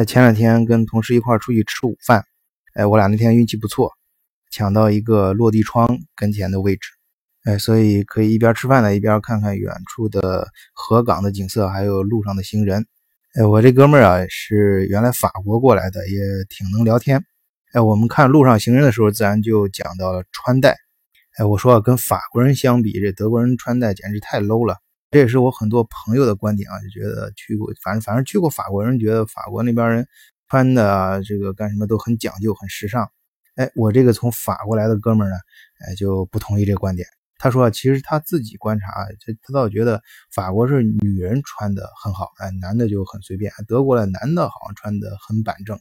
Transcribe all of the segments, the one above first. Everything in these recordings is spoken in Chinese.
哎，前两天跟同事一块出去吃午饭，哎，我俩那天运气不错，抢到一个落地窗跟前的位置，哎，所以可以一边吃饭呢，一边看看远处的河港的景色，还有路上的行人。哎，我这哥们儿啊是原来法国过来的，也挺能聊天。哎，我们看路上行人的时候，自然就讲到了穿戴。哎，我说啊跟法国人相比，这德国人穿戴简直太 low 了。这也是我很多朋友的观点啊，就觉得去过，反正反正去过法国人觉得法国那边人穿的这个干什么都很讲究、很时尚。哎，我这个从法国来的哥们儿呢，哎就不同意这个观点。他说，其实他自己观察，他他倒觉得法国是女人穿的很好，哎，男的就很随便。德国的男的好像穿的很板正，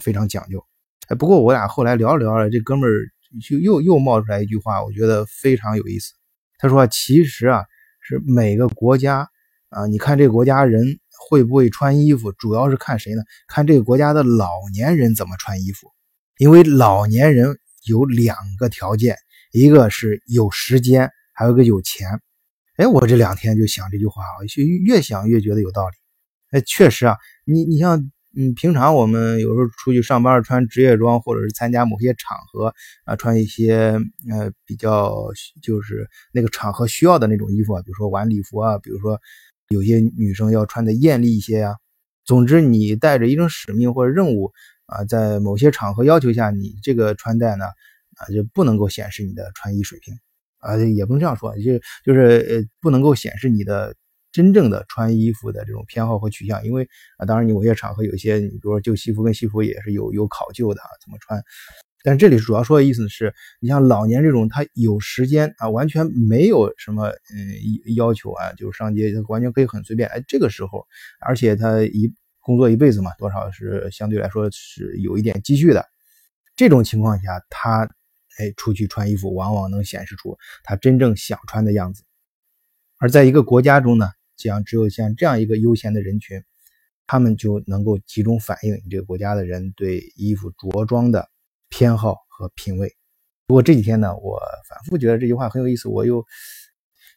非常讲究。哎，不过我俩后来聊着聊着，这哥们儿就又又冒出来一句话，我觉得非常有意思。他说，其实啊。是每个国家啊，你看这个国家人会不会穿衣服，主要是看谁呢？看这个国家的老年人怎么穿衣服。因为老年人有两个条件，一个是有时间，还有一个有钱。哎，我这两天就想这句话，我就越想越觉得有道理。哎，确实啊，你你像。嗯，平常我们有时候出去上班穿职业装，或者是参加某些场合啊，穿一些呃比较就是那个场合需要的那种衣服啊，比如说晚礼服啊，比如说有些女生要穿的艳丽一些呀。总之，你带着一种使命或者任务啊，在某些场合要求下，你这个穿戴呢啊就不能够显示你的穿衣水平啊，也不能这样说，就就是呃不能够显示你的。真正的穿衣服的这种偏好和取向，因为啊，当然你某些场合有一些，你比如说旧西服跟西服也是有有考究的啊，怎么穿？但这里主要说的意思是，你像老年这种，他有时间啊，完全没有什么嗯要求啊，就是上街他完全可以很随便。哎，这个时候，而且他一工作一辈子嘛，多少是相对来说是有一点积蓄的。这种情况下，他哎出去穿衣服，往往能显示出他真正想穿的样子。而在一个国家中呢？讲只有像这样一个悠闲的人群，他们就能够集中反映你这个国家的人对衣服着装的偏好和品味。不过这几天呢，我反复觉得这句话很有意思，我又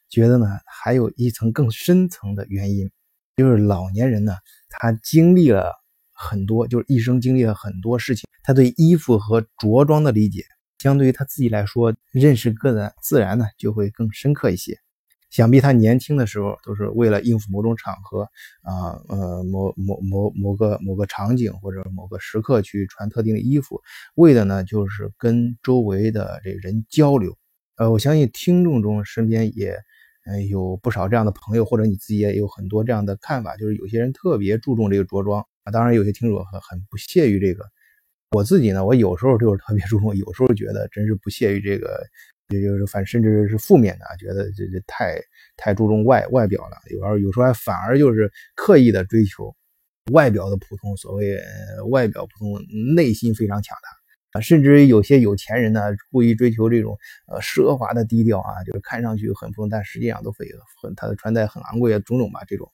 觉得呢，还有一层更深层的原因，就是老年人呢，他经历了很多，就是一生经历了很多事情，他对衣服和着装的理解，相对于他自己来说，认识个人自然呢就会更深刻一些。想必他年轻的时候都是为了应付某种场合啊，呃，某某某某个某个场景或者某个时刻去穿特定的衣服，为的呢就是跟周围的这人交流。呃，我相信听众中身边也呃有不少这样的朋友，或者你自己也有很多这样的看法，就是有些人特别注重这个着装啊。当然，有些听众很很不屑于这个。我自己呢，我有时候就是特别注重，有时候觉得真是不屑于这个。也就是反甚至是负面的，觉得这这太太注重外外表了，有时候有时候还反而就是刻意的追求外表的普通，所谓外表普通，内心非常强大啊，甚至有些有钱人呢，故意追求这种呃奢华的低调啊，就是看上去很普通，但实际上都非很他的穿戴很昂贵啊，种种吧这种。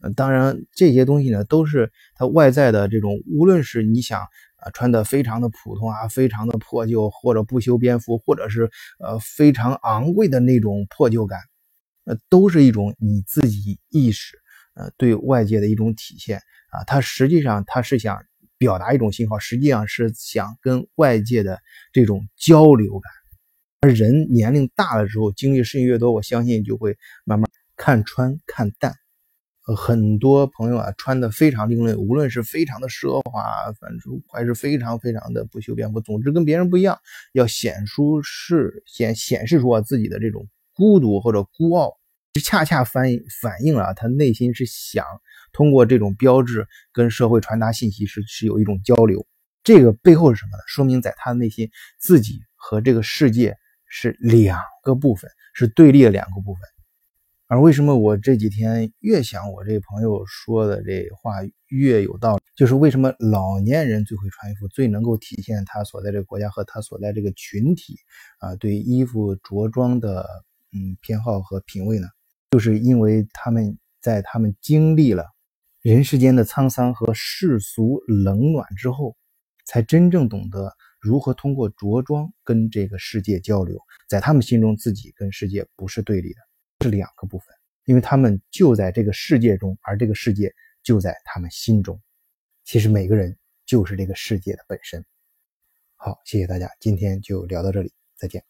呃，当然这些东西呢，都是他外在的这种，无论是你想。啊，穿的非常的普通啊，非常的破旧，或者不修边幅，或者是呃非常昂贵的那种破旧感，呃，都是一种你自己意识呃对外界的一种体现啊。它实际上它是想表达一种信号，实际上是想跟外界的这种交流感。而人年龄大了之后，经历事情越多，我相信就会慢慢看穿看淡。很多朋友啊，穿的非常另类，无论是非常的奢华，反正还是非常非常的不修边幅，总之跟别人不一样，要显出是显显示出啊自己的这种孤独或者孤傲，就恰恰反反映了他内心是想通过这种标志跟社会传达信息，是是有一种交流。这个背后是什么呢？说明在他的内心，自己和这个世界是两个部分，是对立的两个部分。而为什么我这几天越想我这朋友说的这话越有道理？就是为什么老年人最会穿衣服，最能够体现他所在这个国家和他所在这个群体啊对衣服着装的嗯偏好和品味呢？就是因为他们在他们经历了人世间的沧桑和世俗冷暖之后，才真正懂得如何通过着装跟这个世界交流。在他们心中，自己跟世界不是对立的。是两个部分，因为他们就在这个世界中，而这个世界就在他们心中。其实每个人就是这个世界的本身。好，谢谢大家，今天就聊到这里，再见。